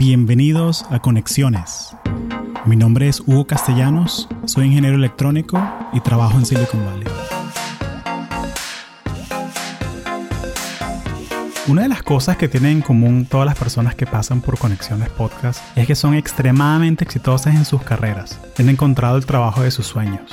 Bienvenidos a Conexiones. Mi nombre es Hugo Castellanos, soy ingeniero electrónico y trabajo en Silicon Valley. Una de las cosas que tienen en común todas las personas que pasan por Conexiones Podcast es que son extremadamente exitosas en sus carreras. Han encontrado el trabajo de sus sueños.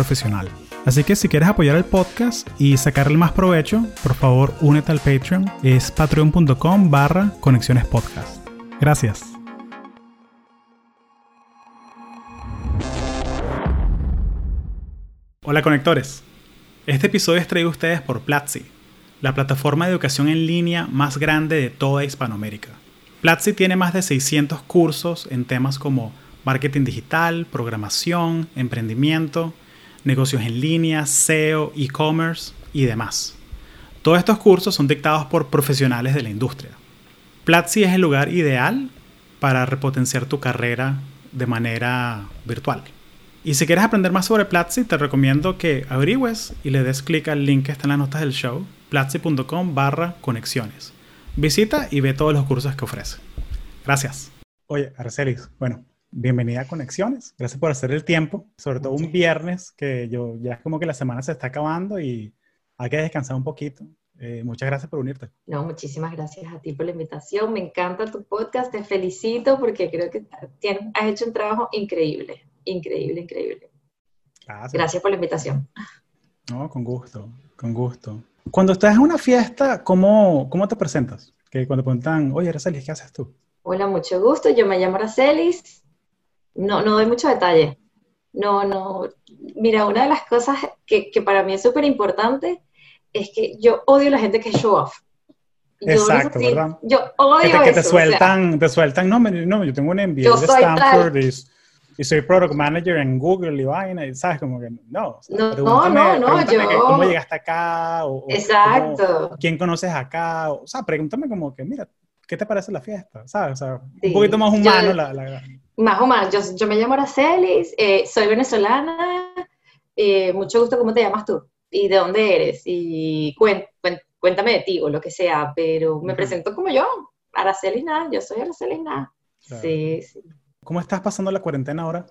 profesional. Así que si quieres apoyar el podcast y sacarle más provecho, por favor únete al Patreon. Es patreon.com barra conexiones podcast. Gracias. Hola conectores. Este episodio es traído a ustedes por Platzi, la plataforma de educación en línea más grande de toda Hispanoamérica. Platzi tiene más de 600 cursos en temas como marketing digital, programación, emprendimiento, negocios en línea, SEO, e-commerce y demás. Todos estos cursos son dictados por profesionales de la industria. Platzi es el lugar ideal para repotenciar tu carrera de manera virtual. Y si quieres aprender más sobre Platzi, te recomiendo que averigües y le des clic al link que está en las notas del show, platzi.com barra conexiones. Visita y ve todos los cursos que ofrece. Gracias. Oye, Arcelis, bueno, bienvenida a Conexiones. Gracias por hacer el tiempo, sobre todo un viernes, que yo ya es como que la semana se está acabando y hay que descansar un poquito. Eh, muchas gracias por unirte. No, muchísimas gracias a ti por la invitación. Me encanta tu podcast, te felicito porque creo que has hecho un trabajo increíble, increíble, increíble. Gracias. Gracias por la invitación. No, con gusto, con gusto. Cuando estás en una fiesta, ¿cómo, cómo te presentas? Que cuando preguntan, oye, Aracelis, ¿qué haces tú? Hola, mucho gusto. Yo me llamo Aracelis, no, no doy mucho detalle. No, no. Mira, una de las cosas que, para mí es súper importante es que yo odio a la gente que es show off. Exacto, ¿verdad? Yo odio que te, que te sueltan, te sueltan, no, no, yo tengo un envío de Stanford y, soy product manager en Google y vaina, y sabes, como que no. no, no, no, yo... ¿Cómo llegaste acá? O, Exacto. ¿Quién conoces acá? O, sea, pregúntame como que, mira, ¿qué te parece la fiesta? ¿Sabes? O sea, un poquito más humano la, la, más o menos, yo, yo me llamo Aracelis, eh, soy venezolana, eh, mucho gusto, ¿cómo te llamas tú? ¿Y de dónde eres? Y cuéntame de ti o lo que sea, pero me presento como yo, Aracelis nada, yo soy Aracelis nada. Sí, sí. ¿Cómo estás pasando la cuarentena ahora?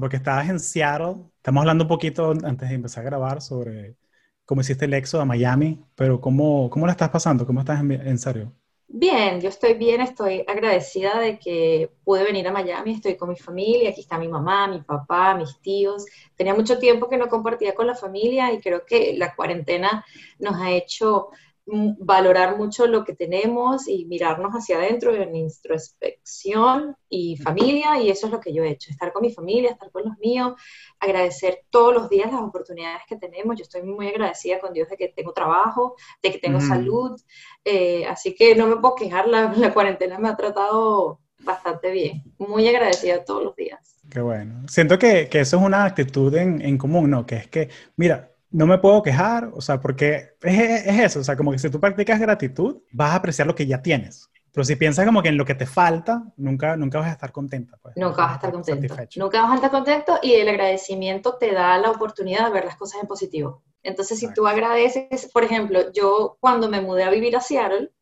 Porque estabas en Seattle, estamos hablando un poquito antes de empezar a grabar sobre cómo hiciste el éxodo a Miami, pero ¿cómo, cómo la estás pasando? ¿Cómo estás en, en serio? Bien, yo estoy bien, estoy agradecida de que pude venir a Miami, estoy con mi familia, aquí está mi mamá, mi papá, mis tíos. Tenía mucho tiempo que no compartía con la familia y creo que la cuarentena nos ha hecho valorar mucho lo que tenemos y mirarnos hacia adentro en introspección y familia, y eso es lo que yo he hecho, estar con mi familia, estar con los míos, agradecer todos los días las oportunidades que tenemos. Yo estoy muy agradecida con Dios de que tengo trabajo, de que tengo salud, eh, así que no me puedo quejar, la, la cuarentena me ha tratado bastante bien, muy agradecida todos los días. Qué bueno. Siento que, que eso es una actitud en, en común, ¿no? Que es que, mira, no me puedo quejar, o sea, porque es, es, eso, o sea, como que si tú practicas gratitud, vas a apreciar lo que ya tienes. Pero si piensas como que en lo que te falta, nunca, nunca vas a estar contenta. Pues, nunca vas a estar contento. Nunca vas a estar contento y el agradecimiento te da la oportunidad de ver las cosas en positivo. Entonces, si tú agradeces, por ejemplo, yo cuando me mudé a vivir a Seattle,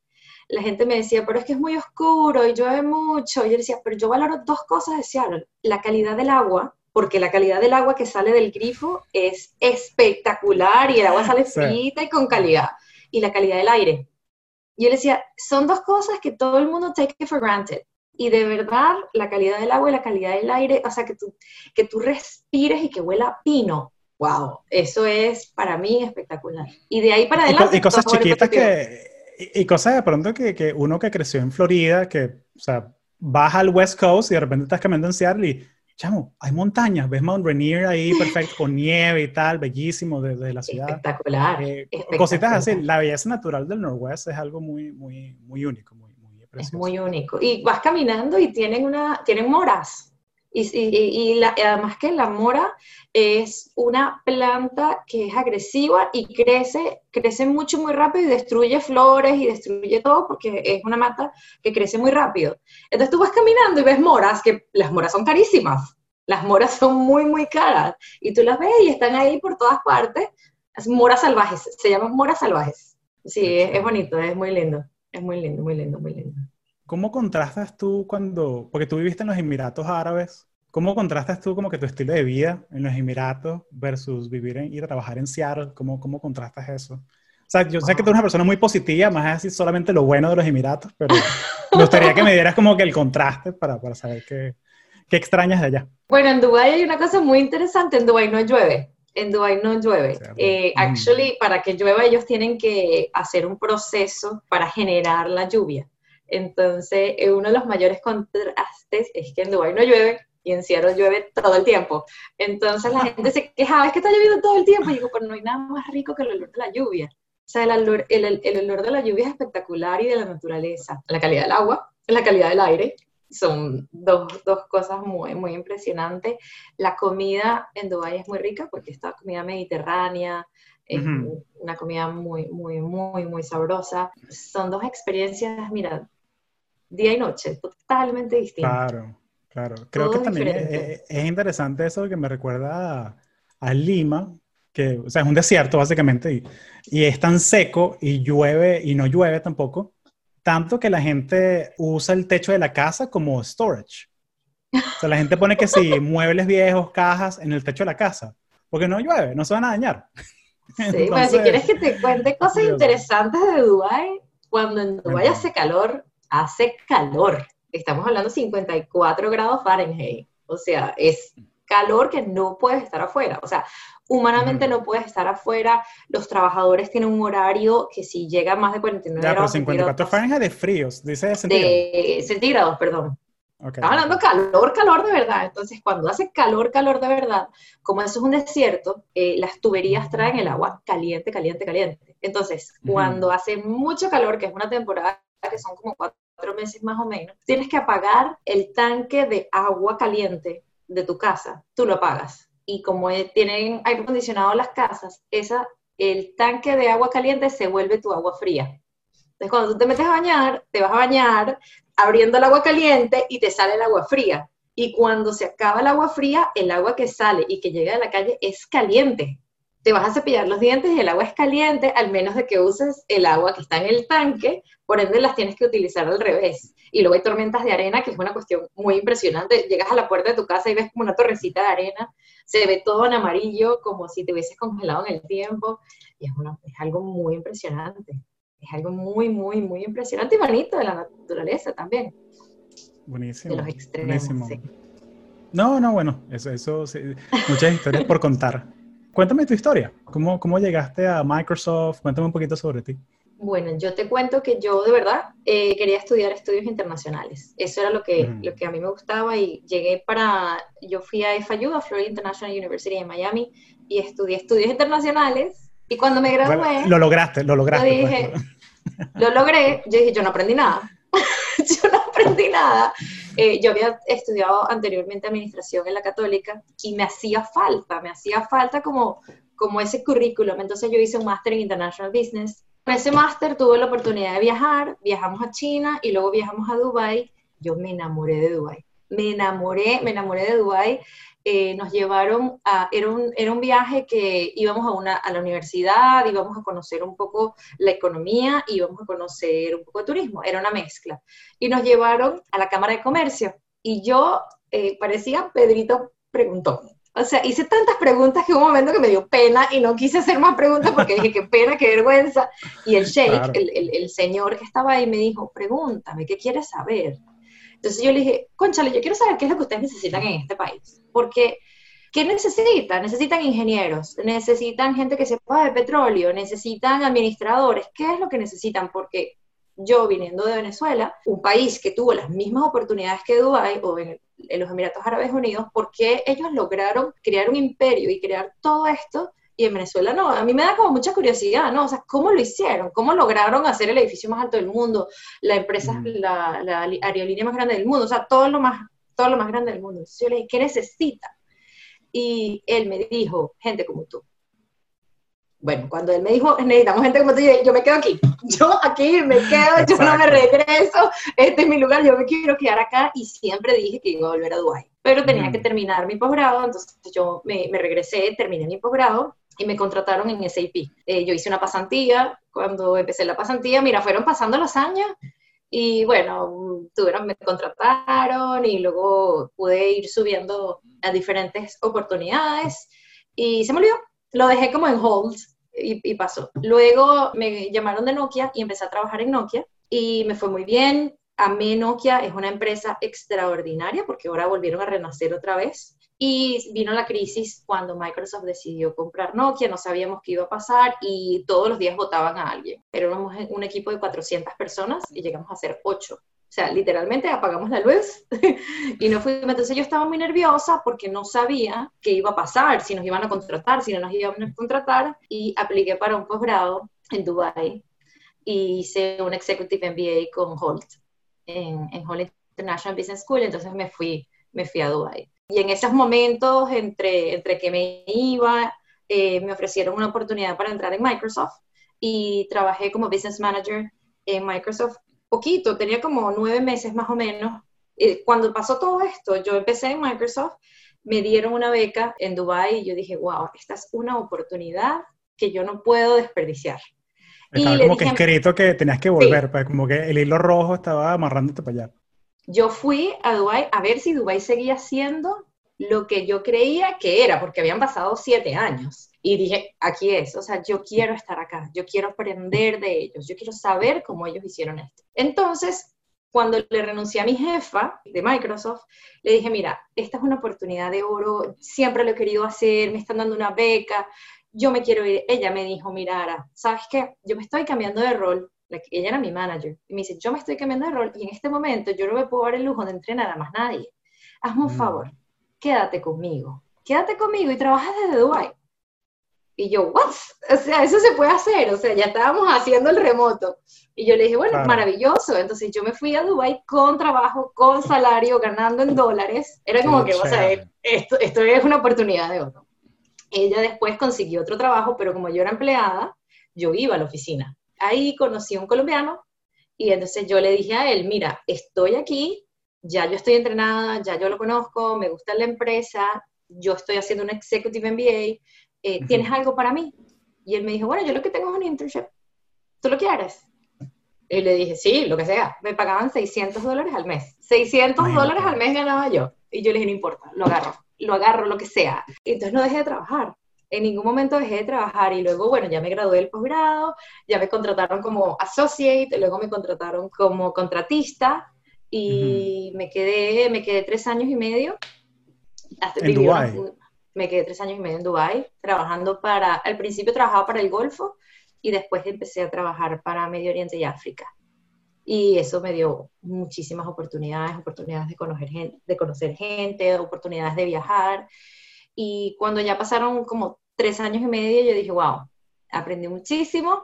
la gente me decía, pero es que es muy oscuro y llueve mucho. Y yo decía, pero yo valoro dos cosas de Seattle. La calidad del agua, porque la calidad del agua que sale del grifo es espectacular y el agua sale frita y con calidad. Y la calidad del aire. Y él decía, son dos cosas que todo el mundo take for granted. Y de verdad, la calidad del agua y la calidad del aire, o sea, que tú, que tú respires y que huela a pino. Wow, eso es para mí espectacular. Y de ahí para adelante. Y, cosas chiquitas que. Y, cosas de pronto que, que, uno que creció en Florida, que, o sea, baja al West Coast y de repente estás caminando en Seattle y chamo, hay montañas, ves Mount Rainier ahí perfecto, con nieve y tal, bellísimo desde la ciudad. Espectacular, eh, Cositas así, la belleza natural del Norwest es algo muy, muy, muy único, muy, muy es muy único. Y vas caminando y tienen, una, tienen moras. Y, y, además que la mora es una planta que es agresiva y crece, crece mucho, muy rápido y destruye flores y destruye todo porque es una mata que crece muy rápido. Entonces tú vas caminando y ves moras, que las moras son carísimas. Las moras son muy, muy caras. Y tú las ves y están ahí por todas partes. Es moras salvajes, se llaman moras salvajes. Sí, es bonito, es muy lindo. Es muy lindo, muy lindo, muy lindo. ¿Cómo contrastas tú cuando, porque tú viviste en los Emiratos Árabes, ¿cómo contrastas tú como que tu estilo de vida en los Emiratos versus vivir en, y trabajar en Seattle? ¿Cómo, ¿Cómo contrastas eso? O sea, yo sé que tú eres una persona muy positiva, más decir solamente lo bueno de los Emiratos, pero me gustaría que me dieras como que el contraste para, para saber qué, qué extrañas de allá. Bueno, en Dubái hay una cosa muy interesante, en Dubái no llueve en Dubái no llueve. Eh, mm. actually, para que llueva ellos tienen que hacer un proceso para generar la lluvia. Entonces, eh, uno de los mayores contrastes es que en Dubái no llueve y en Seattle llueve todo el tiempo. Entonces la gente se quejaba, es que está lloviendo todo el tiempo. Y digo, pero no hay nada más rico que el olor de la lluvia. O sea, el olor, el, el olor de la lluvia es espectacular y de la naturaleza. La calidad del agua, la calidad del aire, son dos, dos, cosas muy, muy impresionantes. La comida en Dubái es muy rica porque está comida mediterránea, es una comida muy, muy, muy, muy sabrosa. Son dos experiencias, mira, día y noche, totalmente distintas. Claro, claro. Creo que también es, es, interesante eso que me recuerda a, Lima, que, o sea, es un desierto básicamente, y, y, es tan seco y llueve y no llueve tampoco, tanto que la gente usa el techo de la casa como storage. O sea, la gente pone que si muebles viejos, cajas en el techo de la casa, porque no llueve, no se van a dañar. Sí, pero si quieres que te cuente cosas interesantes de Dubái, cuando en Dubái hace calor, hace calor. Estamos hablando de 54 grados Fahrenheit. O sea, es calor que no puedes estar afuera. O sea, humanamente no puedes estar afuera, los trabajadores tienen un horario que si llega más de 49 ya, grados... pero 54 Fahrenheit de fríos, dice de centígrados. De centígrados, perdón. Estamos hablando calor, calor de verdad. Entonces, cuando hace calor, calor de verdad, como eso es un desierto, eh, las tuberías traen el agua caliente, caliente, caliente. Entonces, cuando hace mucho calor, que es una temporada que son como cuatro meses más o menos, tienes que apagar el tanque de agua caliente de tu casa. Tú lo apagas y como tienen aire acondicionado las casas, esa, el tanque de agua caliente se vuelve tu agua fría. Entonces, cuando tú te metes a bañar, te vas a bañar abriendo el agua caliente y te sale el agua fría. Y cuando se acaba el agua fría, el agua que sale y que llega de la calle es caliente. Te vas a cepillar los dientes y el agua es caliente, al menos de que uses el agua que está en el tanque, por ende las tienes que utilizar al revés. Y luego hay tormentas de arena, que es una cuestión muy impresionante. Llegas a la puerta de tu casa y ves como una torrecita de arena se ve todo en amarillo, como si te hubieses congelado en el tiempo, y es, es algo muy impresionante, es algo muy, muy, muy impresionante y bonito de la naturaleza también. Buenísimo. De los extremos, No, no, bueno, eso, eso muchas historias por contar. Cuéntame tu historia, ¿Cómo, ¿cómo llegaste a Microsoft? Cuéntame un poquito sobre ti. Bueno, yo te cuento que yo de verdad eh, quería estudiar estudios internacionales. Eso era lo que, lo que a mí me gustaba y llegué para, yo fui a FIU, a Florida International University en Miami, y estudié estudios internacionales. Y cuando me gradué... lo lograste, lo lograste. Dije, pues. lo logré, yo dije, yo no aprendí nada. yo no aprendí nada. Eh, yo había estudiado anteriormente administración en la católica y me hacía falta, me hacía falta como, como ese currículum. Entonces yo hice un máster en International Business con ese máster tuve la oportunidad de viajar, viajamos a China y luego viajamos a Dubai. Yo me enamoré de Dubai. Me enamoré, me enamoré de Dubai. Eh, nos llevaron a, era un, era un viaje que íbamos a, una, a la universidad, íbamos a conocer un poco la economía, íbamos a conocer un poco de turismo, era una mezcla. Y nos llevaron a la Cámara de Comercio y yo eh, parecía Pedrito preguntó, o sea, hice tantas preguntas que hubo un momento que me dio pena y no quise hacer más preguntas porque dije, qué pena, qué vergüenza. Y el sheikh, el, el, señor que estaba ahí, me dijo, pregúntame, ¿qué quieres saber? Entonces yo le dije, conchale, yo quiero saber qué es lo que ustedes necesitan en este país. Porque, ¿qué necesitan? Necesitan ingenieros, necesitan gente que sepa de petróleo, necesitan administradores. ¿Qué es lo que necesitan? Porque yo viniendo de Venezuela, un país que tuvo las mismas oportunidades que Dubái o en, los Emiratos Árabes Unidos, ¿por qué ellos lograron crear un imperio y crear todo esto y en Venezuela no. A mí me da como mucha curiosidad, ¿no? O sea, ¿cómo lo hicieron? ¿Cómo lograron hacer el edificio más alto del mundo? La empresa, la, la, aerolínea más grande del mundo, o sea, todo lo más, todo lo más grande del mundo. Entonces yo le dije, ¿qué necesita? Y él me dijo, gente como tú. Bueno, cuando él me dijo, necesitamos gente como tú, yo, me quedo aquí. Yo aquí me quedo, yo no me regreso, este es mi lugar, yo me quiero quedar acá. Y siempre dije que iba a volver a Dubái. Pero tenía que terminar mi posgrado, entonces yo me, me regresé, terminé mi posgrado y me contrataron en SAP. Eh, yo hice una pasantía, cuando empecé la pasantía, mira, fueron pasando los años y bueno, tuvieron, me contrataron y luego pude ir subiendo a diferentes oportunidades y se me olvidó, lo dejé como en hold y, pasó. Luego me llamaron de Nokia y empecé a trabajar en Nokia y me fue muy bien. Amé Nokia, es una empresa extraordinaria porque ahora volvieron a renacer otra vez. Y vino la crisis cuando Microsoft decidió comprar Nokia, no sabíamos qué iba a pasar y todos los días votaban a alguien. Éramos un equipo de 400 personas y llegamos a ser 8. O sea, literalmente apagamos la luz y no fuimos. Entonces yo estaba muy nerviosa porque no sabía qué iba a pasar, si nos iban a contratar, si no nos iban a contratar. Y apliqué para un posgrado en Dubai y hice un Executive MBA con Holt, en, en Holt International Business School. Entonces me fui, me fui a Dubai. Y en esos momentos, entre, entre que me iba, eh, me ofrecieron una oportunidad para entrar en Microsoft y trabajé como business manager en Microsoft poquito, tenía como nueve meses más o menos. cuando pasó todo esto, yo empecé en Microsoft, me dieron una beca en Dubai y yo dije, wow, esta es una oportunidad que yo no puedo desperdiciar. Estaba y como que escrito que tenías que volver, pues como que el hilo rojo estaba amarrándote para allá yo fui a Dubái a ver si Dubái seguía siendo lo que yo creía que era, porque habían pasado siete años. Y dije, aquí es, o sea, yo quiero estar acá, yo quiero aprender de ellos, yo quiero saber cómo ellos hicieron esto. Entonces, cuando le renuncié a mi jefa de Microsoft, le dije, mira, esta es una oportunidad de oro, siempre lo he querido hacer, me están dando una beca, yo me quiero ir. Ella me dijo, mira, ¿sabes qué? Yo me estoy cambiando de rol, ella era mi manager, y me dice, yo me estoy cambiando de rol y en este momento yo no me puedo dar el lujo de entrenar a más nadie. Hazme un mm. favor, quédate conmigo, quédate conmigo y trabajas desde Dubai. Y yo, ¿what? O sea, eso se puede hacer, o sea, ya estábamos haciendo el remoto. Y yo le dije, bueno, maravilloso. Entonces yo me fui a Dubai con trabajo, con salario, ganando en dólares. Era como que, o sea, esto, esto es una oportunidad de oro. Ella después consiguió otro trabajo, pero como yo era empleada, yo iba a la oficina ahí conocí a un colombiano y entonces yo le dije a él, mira, estoy aquí, ya yo estoy entrenada, ya yo lo conozco, me gusta la empresa, yo estoy haciendo un Executive MBA, eh, ¿tienes algo para mí? Y él me dijo, bueno, yo lo que tengo es un internship, ¿tú lo quieres? Y le dije, sí, lo que sea. Me pagaban 600 dólares al mes. 600 dólares al mes ganaba yo. Y yo le dije, no importa, lo agarro, lo agarro, lo que sea. Y entonces no dejé de trabajar en ningún momento dejé de trabajar y luego, bueno, ya me gradué del posgrado, ya me contrataron como associate, luego me contrataron como contratista y me, quedé, me quedé tres años y medio. en Dubái. Me quedé tres años y medio en Dubái, trabajando para, al principio trabajaba para el Golfo y después empecé a trabajar para Medio Oriente y África. Y eso me dio muchísimas oportunidades, oportunidades de conocer gente, de conocer gente oportunidades de viajar. Y cuando ya pasaron como tres años y medio, yo dije, wow, aprendí muchísimo.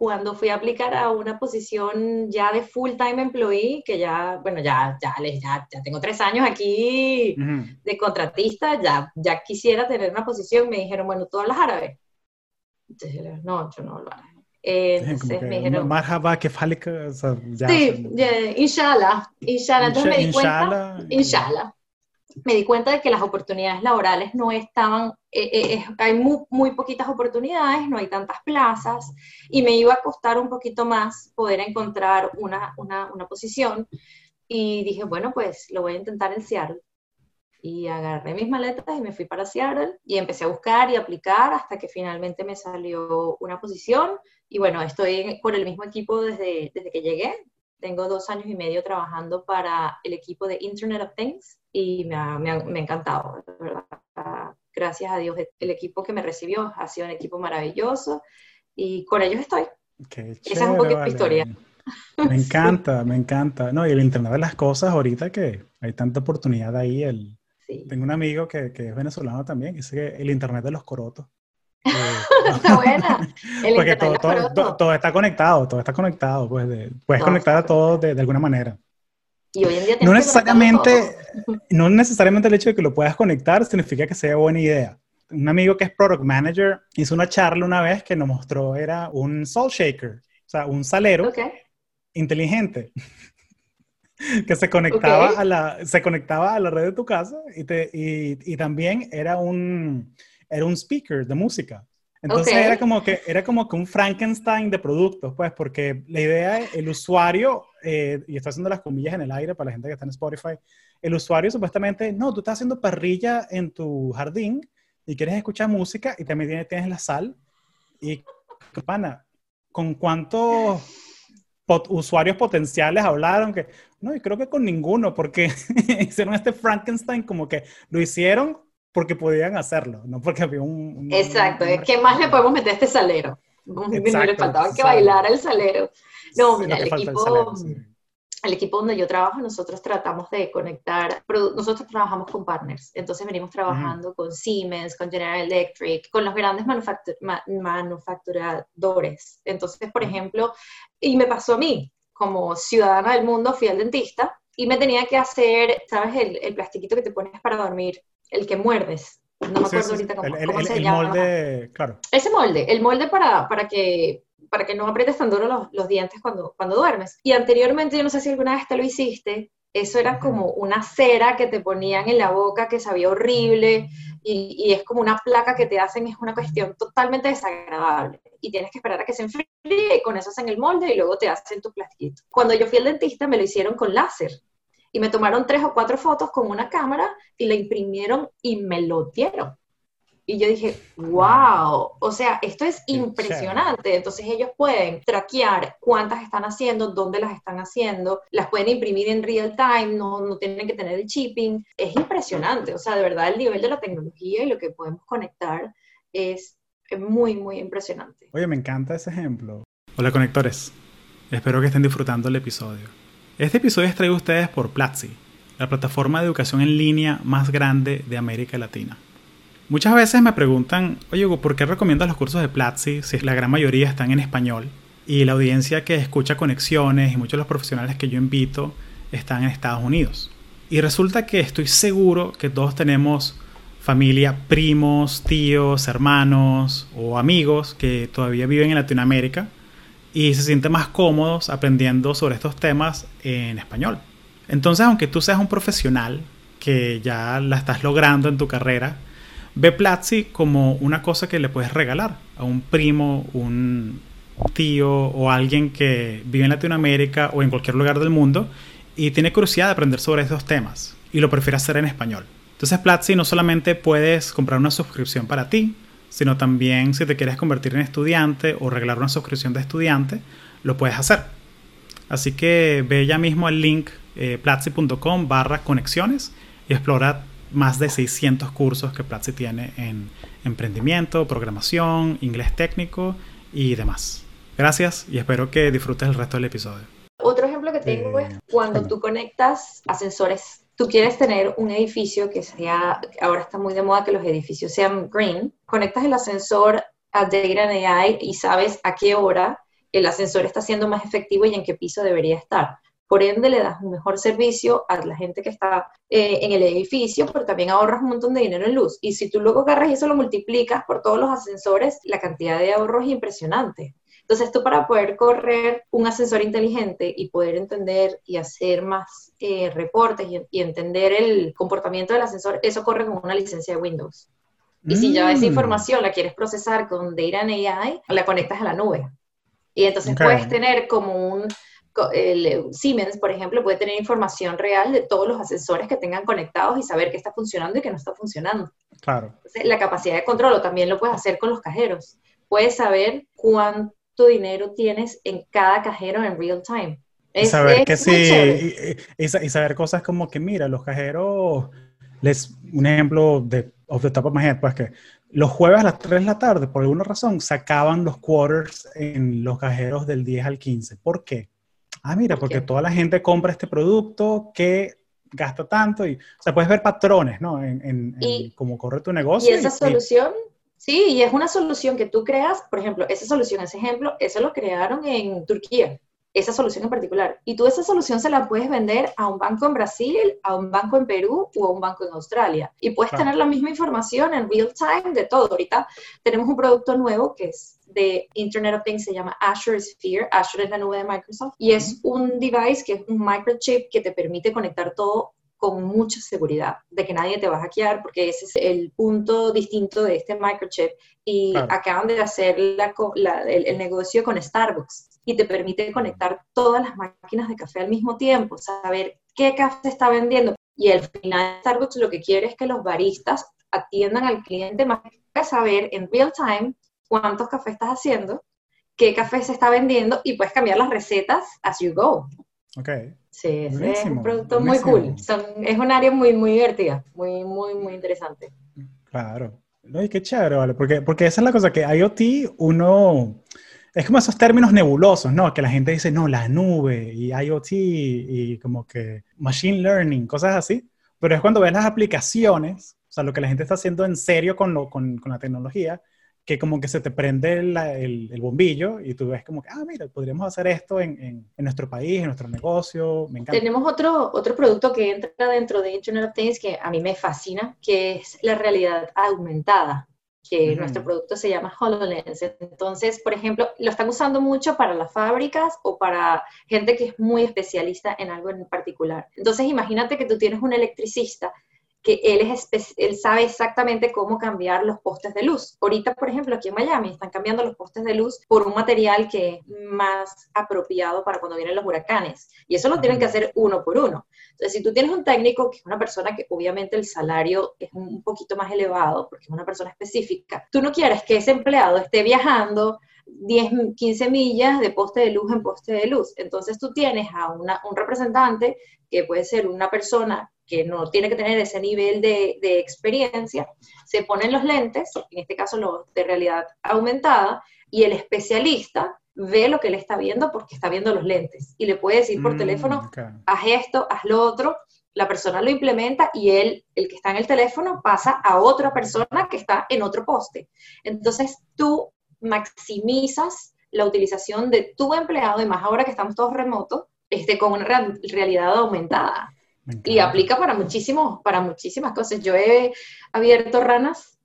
Cuando fui a aplicar a una posición ya de full-time employee, que ya, bueno, ya, ya, ya, ya tengo tres años aquí de contratista, ya, ya quisiera tener una posición, me dijeron, bueno, ¿tú hablas árabe? Entonces, no, yo no hablo árabe. entonces me dijeron... Marhaba, que o sea, ya, Sí, inshallah, inshallah. Entonces me di cuenta, inshallah me di cuenta de que las oportunidades laborales no estaban, eh, eh, hay muy, poquitas oportunidades, no hay tantas plazas, y me iba a costar un poquito más poder encontrar una, una, una posición. Y dije, bueno, pues lo voy a intentar en Seattle. Y agarré mis maletas y me fui para Seattle y empecé a buscar y aplicar hasta que finalmente me salió una posición. Y bueno, estoy por el mismo equipo desde, desde que llegué. Tengo dos años y medio trabajando para el equipo de Internet of Things y me ha, me ha, encantado, ¿verdad? Gracias a Dios, el equipo que me recibió ha sido un equipo maravilloso y con ellos estoy. Esa es un poquito mi historia. Me encanta, me encanta. No, y el Internet de las cosas, ahorita que hay tanta oportunidad ahí, el... tengo un amigo que, que, es venezolano también, que dice que el Internet de los corotos. está buena. Porque todo, está conectado, todo está conectado. Pues puedes conectar a todo de, alguna manera. Y hoy en día no necesariamente, no necesariamente el hecho de que lo puedas conectar significa que sea buena idea. Un amigo que es product manager hizo una charla una vez que nos mostró, era un salt shaker, o sea, un salero inteligente que se conectaba, a la, se conectaba a la red de tu casa y, te, y, y también era un, era un speaker de música. Entonces era, como que, era como que un Frankenstein de productos, pues, porque la idea es el usuario, eh, y estoy haciendo las comillas en el aire para la gente que está en Spotify, el usuario supuestamente, no, tú estás haciendo parrilla en tu jardín y quieres escuchar música y también tienes la sal. Y, pana, ¿con cuántos usuarios potenciales hablaron? Que, no, y creo que con ninguno, porque hicieron este Frankenstein como que lo hicieron porque podían hacerlo, no porque había un... exacto, ¿qué más le podemos meter a este salero? le faltaba que bailara el salero. No, mira, el equipo, el, equipo donde yo trabajo, nosotros tratamos de conectar, nosotros trabajamos con partners, entonces venimos trabajando con Siemens, con General Electric, con los grandes manufacturadores. Entonces, por ejemplo, y me pasó a mí, como ciudadana del mundo, fui al dentista y me tenía que hacer, ¿sabes? El, el plastiquito que te pones para dormir el que muerdes. No me acuerdo ahorita cómo, el, se llama. molde, claro. Ese molde, el molde para, para que para que no aprietes tan duro los, los, dientes cuando, cuando duermes. Y anteriormente, yo no sé si alguna vez te lo hiciste, eso era como una cera que te ponían en la boca que sabía horrible y, y, es como una placa que te hacen, es una cuestión totalmente desagradable. Y tienes que esperar a que se enfríe y con eso hacen el molde y luego te hacen tu plastiquito. Cuando yo fui al dentista me lo hicieron con láser y me tomaron tres o cuatro fotos con una cámara y la imprimieron y me lo dieron. Y yo dije, wow, o sea, esto es impresionante. Entonces ellos pueden traquear cuántas están haciendo, dónde las están haciendo, las pueden imprimir en real time, no, no tienen que tener el shipping. Es impresionante, o sea, de verdad el nivel de la tecnología y lo que podemos conectar es muy, muy impresionante. Oye, me encanta ese ejemplo. Hola conectores, espero que estén disfrutando el episodio. Este episodio es traído a ustedes por Platzi, la plataforma de educación en línea más grande de América Latina. Muchas veces me preguntan, oye ¿por qué recomiendas los cursos de Platzi si la gran mayoría están en español? Y la audiencia que escucha conexiones y muchos de los profesionales que yo invito están en Estados Unidos. Y resulta que estoy seguro que todos tenemos familia, primos, tíos, hermanos o amigos que todavía viven en Latinoamérica y se sienten más cómodos aprendiendo sobre estos temas en español. Entonces, aunque tú seas un profesional que ya la estás logrando en tu carrera, ve Platzi como una cosa que le puedes regalar a un primo, un tío o alguien que vive en Latinoamérica o en cualquier lugar del mundo y tiene curiosidad de aprender sobre estos temas y lo prefiere hacer en español. Entonces Platzi no solamente puedes comprar una suscripción para ti, sino también si te quieres convertir en estudiante o regalar una suscripción de estudiante, lo puedes hacer. Así que ve ya mismo el link eh, platzi.com barra conexiones y explora más de 600 cursos que Platzi tiene en emprendimiento, programación, inglés técnico y demás. Gracias y espero que disfrutes el resto del episodio. Otro ejemplo que tengo es cuando tú conectas ascensores tú quieres tener un edificio que sea, ahora está muy de moda que los edificios sean green, conectas el ascensor a Data AI y sabes a qué hora el ascensor está siendo más efectivo y en qué piso debería estar. Por ende, le das un mejor servicio a la gente que está eh, en el edificio, pero también ahorras un montón de dinero en luz. Y si tú luego agarras y eso lo multiplicas por todos los ascensores, la cantidad de ahorro es impresionante. Entonces tú para poder correr un ascensor inteligente y poder entender y hacer más eh, reportes y, entender el comportamiento del ascensor, eso corre con una licencia de Windows. Y si ya esa mm. información la quieres procesar con Data and AI, la conectas a la nube. Y entonces puedes tener como un, el Siemens, por ejemplo, puede tener información real de todos los ascensores que tengan conectados y saber qué está funcionando y qué no está funcionando. Claro. la capacidad de control también lo puedes hacer con los cajeros. Puedes saber cuánto dinero tienes en cada cajero en real time. y saber que sí, y, saber cosas como que, mira, los cajeros, les, un ejemplo de off the top of my head, pues que los jueves a las 3 de la tarde, por alguna razón, sacaban los quarters en los cajeros del 10 al 15. ¿Por qué? Ah, mira, porque toda la gente compra este producto que gasta tanto y, o sea, puedes ver patrones, ¿no? En, en, cómo corre tu negocio. Y esa solución Sí, y es una solución que tú creas, por ejemplo, esa solución, ese ejemplo, eso lo crearon en Turquía, esa solución en particular. Y tú esa solución se la puedes vender a un banco en Brasil, a un banco en Perú o a un banco en Australia. Y puedes tener la misma información en real time de todo. Ahorita tenemos un producto nuevo que es de Internet of Things, se llama Azure Sphere. Azure es la nube de Microsoft. Y es un device que es un microchip que te permite conectar todo con mucha seguridad de que nadie te va a hackear, porque ese es el punto distinto de este microchip. Y acaban de hacer el, negocio con Starbucks y te permite conectar todas las máquinas de café al mismo tiempo, saber qué café está vendiendo. Y al final Starbucks lo que quiere es que los baristas atiendan al cliente más que saber en real time cuántos cafés estás haciendo, qué café se está vendiendo y puedes cambiar las recetas as you go. Ok. Sí, es un producto muy cool. es un área muy, muy divertida, muy, muy, muy interesante. Claro. No, y qué chévere, ¿vale? Porque, porque esa es la cosa que IoT, uno, es como esos términos nebulosos, ¿no? Que la gente dice, no, la nube y IoT y como que machine learning, cosas así. Pero es cuando ves las aplicaciones, o sea, lo que la gente está haciendo en serio con, lo, con, con la tecnología, que como que se te prende el, el, bombillo y tú ves como que, ah, mira, podríamos hacer esto en, en, nuestro país, en nuestro negocio, me encanta. Tenemos otro, otro producto que entra dentro de Internet of Things que a mí me fascina, que es la realidad aumentada que nuestro producto se llama HoloLens. Entonces, por ejemplo, lo están usando mucho para las fábricas o para gente que es muy especialista en algo en particular. Entonces, imagínate que tú tienes un electricista que él, es él sabe exactamente cómo cambiar los postes de luz. Ahorita, por ejemplo, aquí en Miami están cambiando los postes de luz por un material que es más apropiado para cuando vienen los huracanes. Y eso lo tienen que hacer uno por uno. Entonces, si tú tienes un técnico que es una persona que obviamente el salario es un poquito más elevado porque es una persona específica, tú no quieres que ese empleado esté viajando 10, 15 millas de poste de luz en poste de luz. Entonces tú tienes a una, un representante que puede ser una persona que no tiene que tener ese nivel de, experiencia, se ponen los lentes, en este caso los de realidad aumentada, y el especialista ve lo que él está viendo porque está viendo los lentes y le puede decir por mm, teléfono, haz esto, haz lo otro, la persona lo implementa y él, el que está en el teléfono, pasa a otra persona que está en otro poste. Entonces tú maximizas la utilización de tu empleado, y más ahora que estamos todos remotos, este, con una realidad aumentada. Y aplica para, muchísimos, para muchísimas cosas. Yo he abierto ranas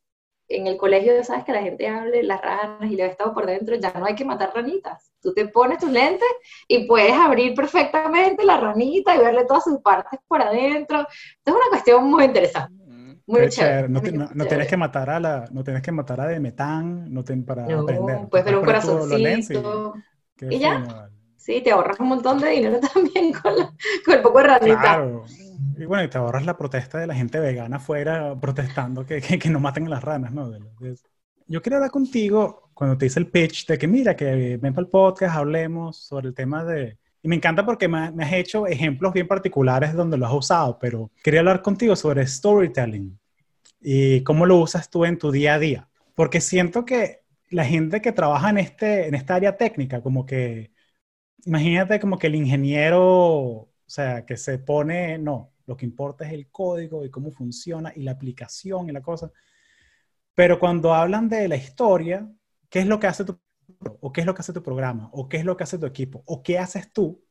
en el colegio, sabes que la gente hable las ranas y le he estado por dentro, ya no hay que matar ranitas. Tú te pones tus lentes y puedes abrir perfectamente la ranita y verle todas sus partes por adentro. es una cuestión muy interesante. Mm, muy chévere. No, tienes que matar a la, no tienes que matar a de metán, no para aprender. Puedes ver un corazoncito. Y, ya. Sí, te ahorras un montón de dinero también con, con el poco de ranita. Claro. Y bueno, y te ahorras la protesta de la gente vegana afuera protestando que, que, no maten a las ranas, ¿no? yo quería hablar contigo cuando te hice el pitch de que mira, que ven para el podcast, hablemos sobre el tema de... Y me encanta porque me, me has hecho ejemplos bien particulares donde lo has usado, pero quería hablar contigo sobre storytelling y cómo lo usas tú en tu día a día. Porque siento que la gente que trabaja en, este, en esta área técnica, como que imagínate como que el ingeniero, o sea, que se pone, no, lo que importa es el código y cómo funciona y la aplicación y la cosa. Pero cuando hablan de la historia, ¿qué es lo que hace tu o qué es lo que hace tu programa o qué es lo que hace tu equipo o qué haces tú?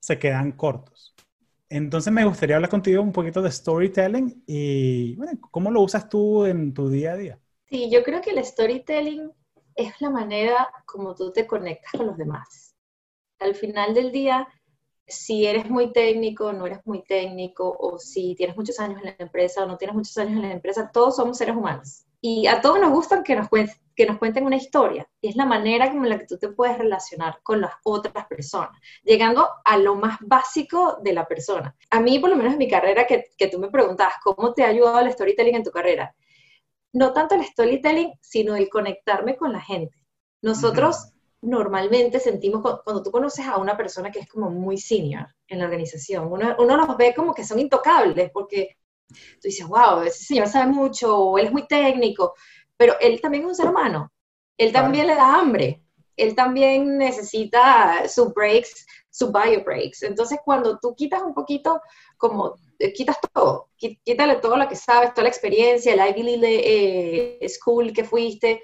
Se quedan cortos. Entonces me gustaría hablar contigo un poquito de storytelling y ¿cómo lo usas tú en tu día a día? Sí, yo creo que el storytelling es la manera como tú te conectas con los demás al final del día, si eres muy técnico, no eres muy técnico, o si tienes muchos años en la empresa o no tienes muchos años en la empresa, todos somos seres humanos. Y a todos nos gustan que nos, cuenten, que nos cuenten una historia. Y es la manera como la que tú te puedes relacionar con las otras personas, llegando a lo más básico de la persona. A mí, por lo menos en mi carrera, que, que tú me preguntabas, ¿cómo te ha ayudado el storytelling en tu carrera? No tanto el storytelling, sino el conectarme con la gente. Nosotros normalmente sentimos cuando tú conoces a una persona que es como muy senior en la organización, uno, uno los ve como que son intocables porque tú dices, wow, ese señor sabe mucho, o él es muy técnico, pero él también es un ser humano, él también le da hambre, él también necesita sus breaks, sus bio breaks. Entonces, cuando tú quitas un poquito, como eh, quitas todo, quítale todo lo que sabes, toda la experiencia, el Ivy League eh, School que fuiste,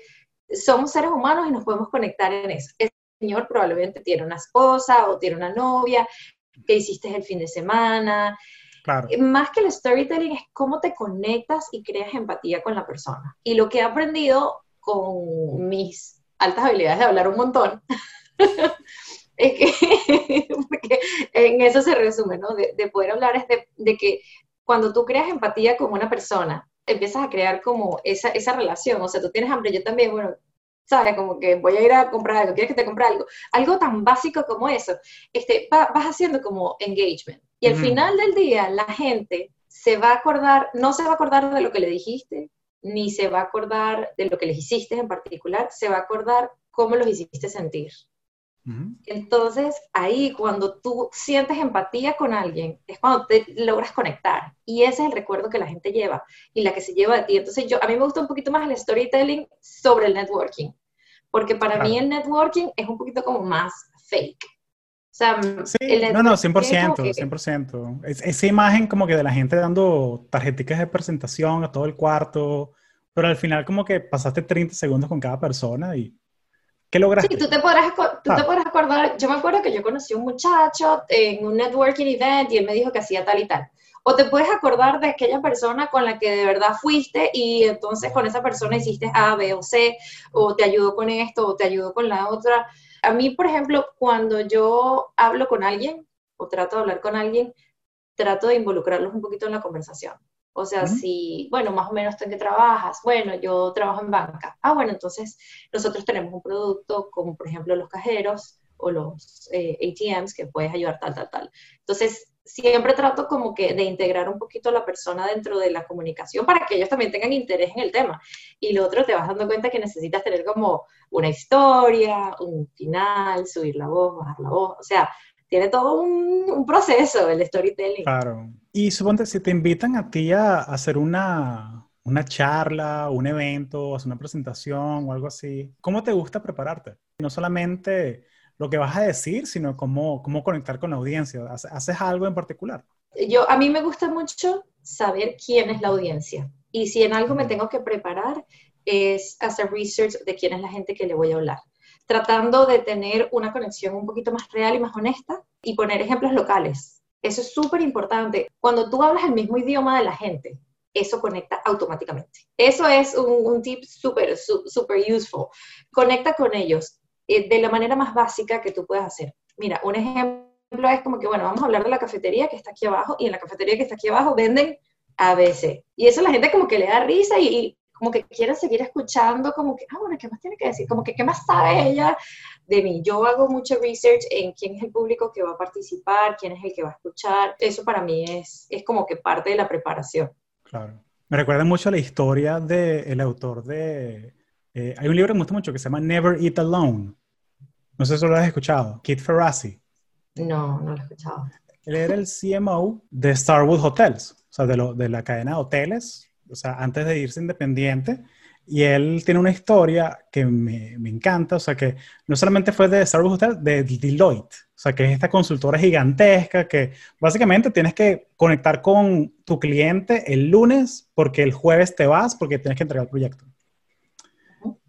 somos seres humanos y nos podemos conectar en eso. El señor probablemente tiene una esposa o tiene una novia, que hiciste el fin de semana. Claro. Eh, más que el storytelling es cómo te conectas y creas empatía con la persona. Y lo que he aprendido con mis altas habilidades de hablar un montón, es que, en eso se resume, ¿no? De, poder hablar es de, que cuando tú creas empatía con una persona, empiezas a crear como esa, esa relación, o sea, tú tienes hambre, yo también, bueno, ¿sabes? Como que voy a ir a comprar algo, quieres que te compre algo. Algo tan básico como eso, este, vas haciendo como engagement. Y al final del día, la gente se va a acordar, no se va a acordar de lo que le dijiste, ni se va a acordar de lo que les hiciste en particular, se va a acordar cómo los hiciste sentir. Entonces, ahí cuando tú sientes empatía con alguien, es cuando te logras conectar. Y ese es el recuerdo que la gente lleva y la que se lleva de ti. Entonces, yo, a mí me gusta un poquito más el storytelling sobre el networking, porque para mí el networking es un poquito como más fake. O sea, no, no, 100%, 100%. esa imagen como que de la gente dando tarjeticas de presentación a todo el cuarto, pero al final como que pasaste 30 segundos con cada persona y ¿Qué lograste? Sí, tú te, podrás, tú te ah. podrás acordar, yo me acuerdo que yo conocí a un muchacho en un networking event y él me dijo que hacía tal y tal. O te puedes acordar de aquella persona con la que de verdad fuiste y entonces con esa persona hiciste A, B o C, o te ayudó con esto, o te ayudó con la otra. A mí, por ejemplo, cuando yo hablo con alguien o trato de hablar con alguien, trato de involucrarlos un poquito en la conversación. O sea, si, bueno, más o menos tú en qué trabajas, bueno, yo trabajo en banca. Ah, bueno, entonces nosotros tenemos un producto como por ejemplo los cajeros o los eh, ATMs que puedes ayudar tal, tal, tal. Entonces, siempre trato como que de integrar un poquito a la persona dentro de la comunicación para que ellos también tengan interés en el tema. Y lo otro, te vas dando cuenta que necesitas tener como una historia, un final, subir la voz, bajar la voz, o sea, tiene todo un, proceso el storytelling. Claro. Y suponte, si te invitan a ti a, hacer una, una charla, un evento, hacer una presentación o algo así, ¿cómo te gusta prepararte? No solamente lo que vas a decir, sino cómo, cómo conectar con la audiencia. ¿Haces algo en particular? Yo, a mí me gusta mucho saber quién es la audiencia. Y si en algo me tengo que preparar, es hacer research de quién es la gente que le voy a hablar tratando de tener una conexión un poquito más real y más honesta y poner ejemplos locales. Eso es súper importante. Cuando tú hablas el mismo idioma de la gente, eso conecta automáticamente. Eso es un, tip súper, súper useful. Conecta con ellos eh, de la manera más básica que tú puedes hacer. Mira, un ejemplo es como que, bueno, vamos a hablar de la cafetería que está aquí abajo y en la cafetería que está aquí abajo venden ABC. Y eso la gente como que le da risa y, como que quieren seguir escuchando, como que, ah, bueno, ¿qué más tiene que decir? Como que, ¿qué más sabe ella de mí? Yo hago mucho research en quién es el público que va a participar, quién es el que va a escuchar. Eso para mí es, es como que parte de la preparación. Claro. Me recuerda mucho a la historia del autor de... Eh, hay un libro que me gusta mucho que se llama Never Eat Alone. No sé si lo has escuchado. Kit Ferrazzi. No, no lo he escuchado. Él era el CMO de Starwood Hotels, o sea, de, lo, de la cadena de hoteles o sea, antes de irse independiente. Y él tiene una historia que me, me encanta, o sea, que no solamente fue de Starbucks Hotel, de Deloitte, o sea, que es esta consultora gigantesca que básicamente tienes que conectar con tu cliente el lunes porque el jueves te vas porque tienes que entregar el proyecto.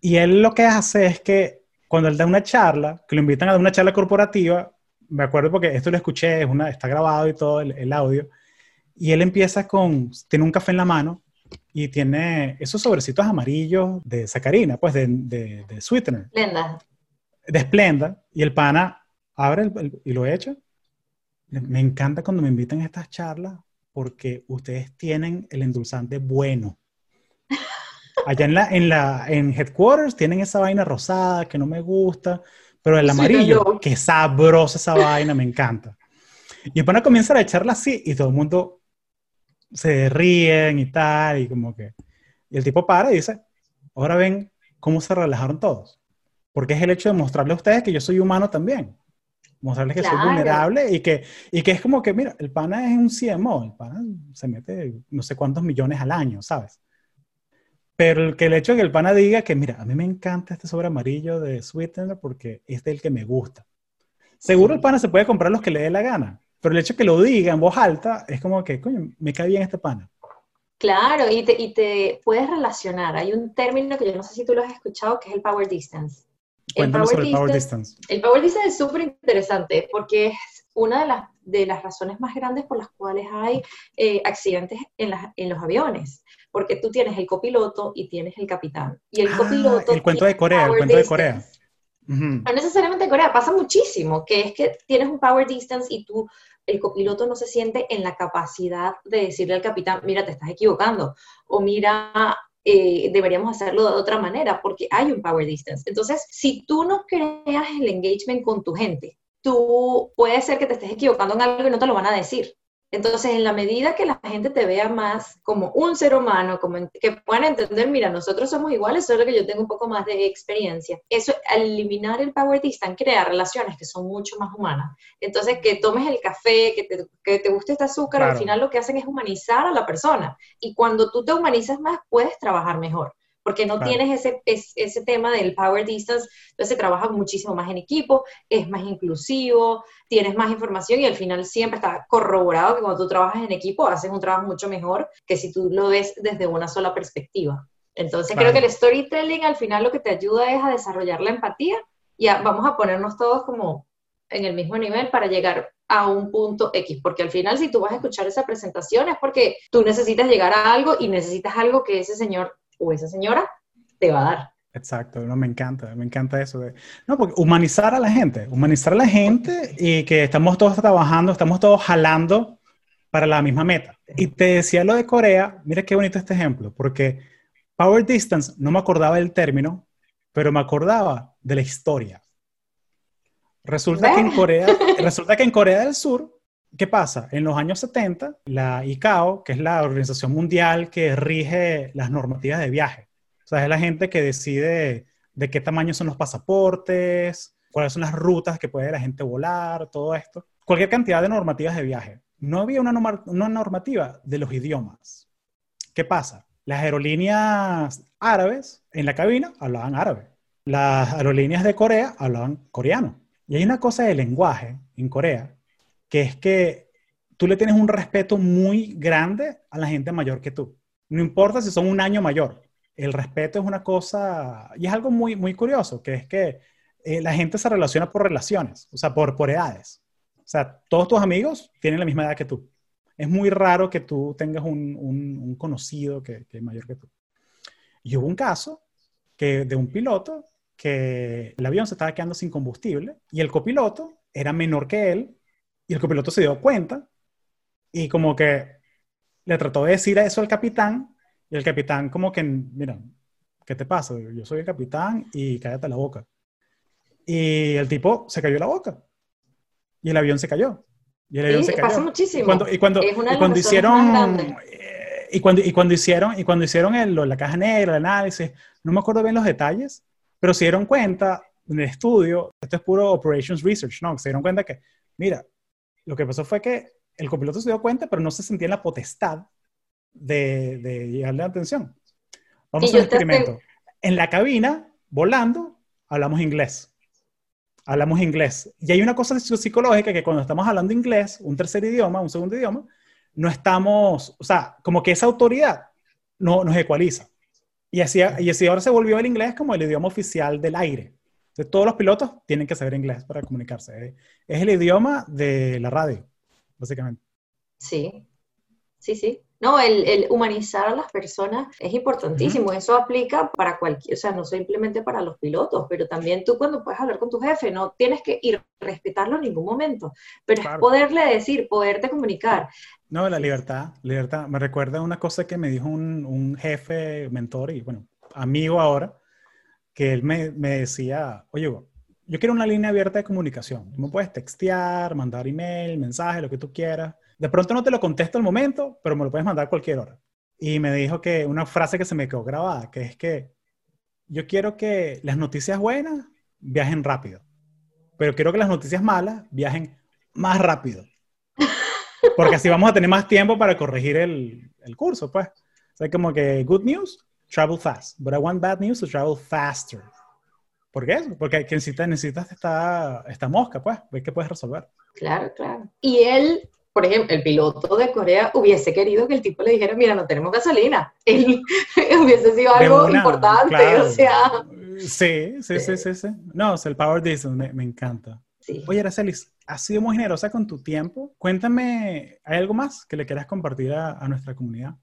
Y él lo que hace es que cuando él da una charla, que lo invitan a dar una charla corporativa, me acuerdo porque esto lo escuché, es una, está grabado y todo el, el audio, y él empieza con, tiene un café en la mano y tiene esos sobrecitos amarillos de sacarina, pues de, de, de sweetener. Splenda. De Splenda. Y el pana abre y lo echa. Me encanta cuando me invitan a estas charlas porque ustedes tienen el endulzante bueno. Allá en la, en la en headquarters tienen esa vaina rosada que no me gusta, pero el amarillo, que sabrosa esa vaina, me encanta. Y el pana comienza a echarla así y todo el mundo se ríen y tal, y como que... Y el tipo para y dice, ahora ven cómo se relajaron todos. Porque es el hecho de mostrarle a ustedes que yo soy humano también. Mostrarles que soy vulnerable y que, y que es como que, mira, el pana es un CMO, el pana se mete no sé cuántos millones al año, ¿sabes? Pero el, que el hecho de que el pana diga que, mira, a mí me encanta este sobre amarillo de Sweetener porque este es el que me gusta. Seguro el pana se puede comprar los que le dé la gana, pero el hecho de que lo diga en voz alta es como que, coño, me cae bien este pana. Claro, y te, y te puedes relacionar. Hay un término que yo no sé si tú lo has escuchado, que es el power distance. Cuéntame sobre el power distance. El power distance es súper interesante porque es una de las, de las razones más grandes por las cuales hay eh, accidentes en, en los aviones porque tú tienes el copiloto y tienes el capitán. Y el ah, copiloto... El cuento de Corea, el cuento de Corea. No necesariamente Corea, pasa muchísimo, que es que tienes un power distance y tú, el copiloto no se siente en la capacidad de decirle al capitán, mira, te estás equivocando, o mira, eh, deberíamos hacerlo de otra manera, porque hay un power distance. Entonces, si tú no creas el engagement con tu gente, tú puede ser que te estés equivocando en algo y no te lo van a decir. Entonces, en la medida que la gente te vea más como un ser humano, como que puedan entender, mira, nosotros somos iguales, solo que yo tengo un poco más de experiencia. Eso, al eliminar el power distance, crea relaciones que son mucho más humanas. Entonces, que tomes el café, que te, que te guste este azúcar, al final lo que hacen es humanizar a la persona. Y cuando tú te humanizas más, puedes trabajar mejor porque no tienes ese, ese tema del power distance, entonces se trabaja muchísimo más en equipo, es más inclusivo, tienes más información y al final siempre está corroborado que cuando tú trabajas en equipo haces un trabajo mucho mejor que si tú lo ves desde una sola perspectiva. Entonces creo que el storytelling al final lo que te ayuda es a desarrollar la empatía y vamos a ponernos todos como en el mismo nivel para llegar a un punto X, porque al final si tú vas a escuchar esa presentación es porque tú necesitas llegar a algo y necesitas algo que ese señor o esa señora te va a dar. Exacto, no, me encanta, me encanta eso. De, no, porque humanizar a la gente, humanizar a la gente y que estamos todos trabajando, estamos todos jalando para la misma meta. Y te decía lo de Corea, mira qué bonito este ejemplo, porque Power Distance, no me acordaba del término, pero me acordaba de la historia. Resulta que en Corea, resulta que en Corea del Sur ¿Qué pasa? En los años 70, la ICAO, que es la organización mundial que rige las normativas de viaje, o sea, es la gente que decide de qué tamaño son los pasaportes, cuáles son las rutas que puede la gente volar, todo esto. Cualquier cantidad de normativas de viaje. No había una, una normativa de los idiomas. ¿Qué pasa? Las aerolíneas árabes en la cabina hablaban árabe. Las aerolíneas de Corea hablaban coreano. Y hay una cosa de lenguaje en Corea que es que tú le tienes un respeto muy grande a la gente mayor que tú. No importa si son un año mayor. El respeto es una cosa, y es algo muy, muy curioso, que es que eh, la gente se relaciona por relaciones, o sea, por, por edades. O sea, todos tus amigos tienen la misma edad que tú. Es muy raro que tú tengas un, un, conocido que, que, es mayor que tú. Y hubo un caso que, de un piloto que el avión se estaba quedando sin combustible y el copiloto era menor que él y el copiloto se dio cuenta y como que le trató de decir eso al capitán y el capitán como que, mira, ¿qué te pasa? Yo soy el capitán y cállate la boca. Y el tipo se cayó la boca y el avión se cayó. Y el avión se cayó. pasa muchísimo. Y cuando, y cuando, y cuando hicieron... Eh, y cuando, y cuando hicieron, y cuando hicieron el, la caja negra, el análisis, no me acuerdo bien los detalles, pero se dieron cuenta en el estudio, esto es puro operations research, ¿no? Se dieron cuenta que, mira, lo que pasó fue que el copiloto se dio cuenta, pero no se sentía en la potestad de, de llegarle la atención. Vamos a un experimento. En la cabina, volando, hablamos inglés. Hablamos inglés. Y hay una cosa psicológica que cuando estamos hablando inglés, un tercer idioma, un segundo idioma, no estamos, o sea, como que esa autoridad no, nos ecualiza. Y así, y así ahora se volvió el inglés como el idioma oficial del aire todos los pilotos tienen que saber inglés para comunicarse. ¿eh? Es el idioma de la radio, básicamente. Sí, sí, sí. No, el, humanizar a las personas es importantísimo. Eso aplica para cualquier, o sea, no simplemente para los pilotos, pero también tú cuando puedes hablar con tu jefe, no tienes que ir a respetarlo en ningún momento, pero es poderle decir, poderte comunicar. No, la libertad, libertad. Me recuerda una cosa que me dijo un, un jefe, mentor y, bueno, amigo ahora, que él me, decía, oye, yo quiero una línea abierta de comunicación. Me puedes textear, mandar email, mensaje, lo que tú quieras. De pronto no te lo contesto al momento, pero me lo puedes mandar cualquier hora. Y me dijo que una frase que se me quedó grabada, que es que yo quiero que las noticias buenas viajen rápido, pero quiero que las noticias malas viajen más rápido. Porque así vamos a tener más tiempo para corregir el, el curso, pues. O como que good news, travel fast, but I want bad news to travel faster. ¿Por qué eso? Porque necesitas, necesitas esta, esta mosca, pues, ves que puedes resolver. Claro, claro. Y él, por ejemplo, el piloto de Corea hubiese querido que el tipo le dijera, mira, no tenemos gasolina. Él hubiese sido algo importante, o sea. Sí, sí, sí, sí, sí. No, el Power Diesel me, me encanta. Sí. Oye, Aracelis, has sido muy generosa con tu tiempo. Cuéntame, ¿hay algo más que le quieras compartir a, a nuestra comunidad?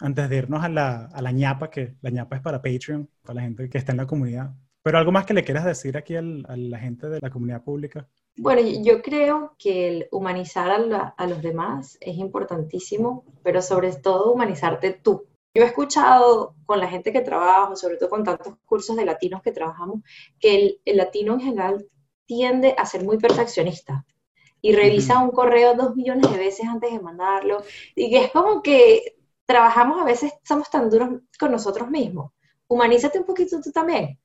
Antes de irnos a la, a la ñapa, que la ñapa es para Patreon, para la gente que está en la comunidad. Pero algo más que le quieras decir aquí a la gente de la comunidad pública. Bueno, yo creo que el humanizar a, los demás es importantísimo, pero sobre todo humanizarte tú. Yo he escuchado con la gente que trabajo, sobre todo con tantos cursos de latinos que trabajamos, que el, latino en general tiende a ser muy perfeccionista y revisa un correo dos millones de veces antes de mandarlo. Y que es como que trabajamos a veces, somos tan duros con nosotros mismos. Humanízate un poquito tú también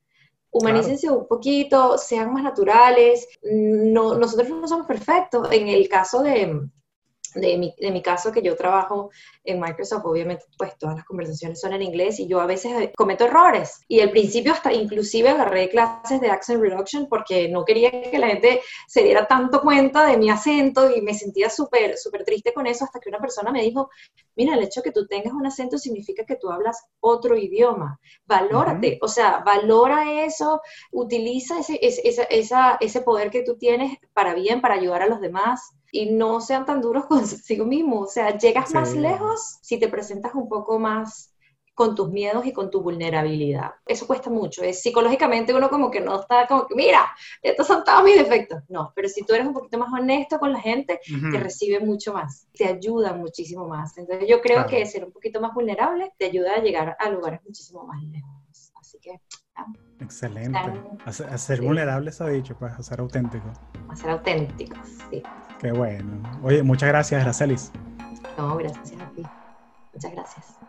humanícense un poquito, sean más naturales. No, nosotros no somos perfectos. En el caso de, de mi, de mi, caso, que yo trabajo en Microsoft, obviamente, pues todas las conversaciones son en inglés y yo a veces eh, cometo errores. Y al principio hasta inclusive agarré clases de accent reduction porque no quería que la gente se diera tanto cuenta de mi acento y me sentía súper, súper triste con eso hasta que una persona me dijo, mira, el hecho de que tú tengas un acento significa que tú hablas otro idioma. Valórate, o sea, valora eso, utiliza ese, ese, esa, ese poder que tú tienes para bien, para ayudar a los demás y no sean tan duros consigo mismo. O sea, llegas más lejos si te presentas un poco más con tus miedos y con tu vulnerabilidad. Eso cuesta mucho. Es psicológicamente uno como que no está como que, mira, estos son todos mis defectos. No, pero si tú eres un poquito más honesto con la gente, te recibe mucho más, te ayuda muchísimo más. Entonces yo creo que ser un poquito más vulnerable te ayuda a llegar a lugares muchísimo más lejos. Así que... Excelente. A, ser vulnerable se ha dicho, pues, a ser auténtico. A ser auténticos, sí. Qué bueno. Oye, muchas gracias, Aracelis. No, gracias a ti. Muchas gracias.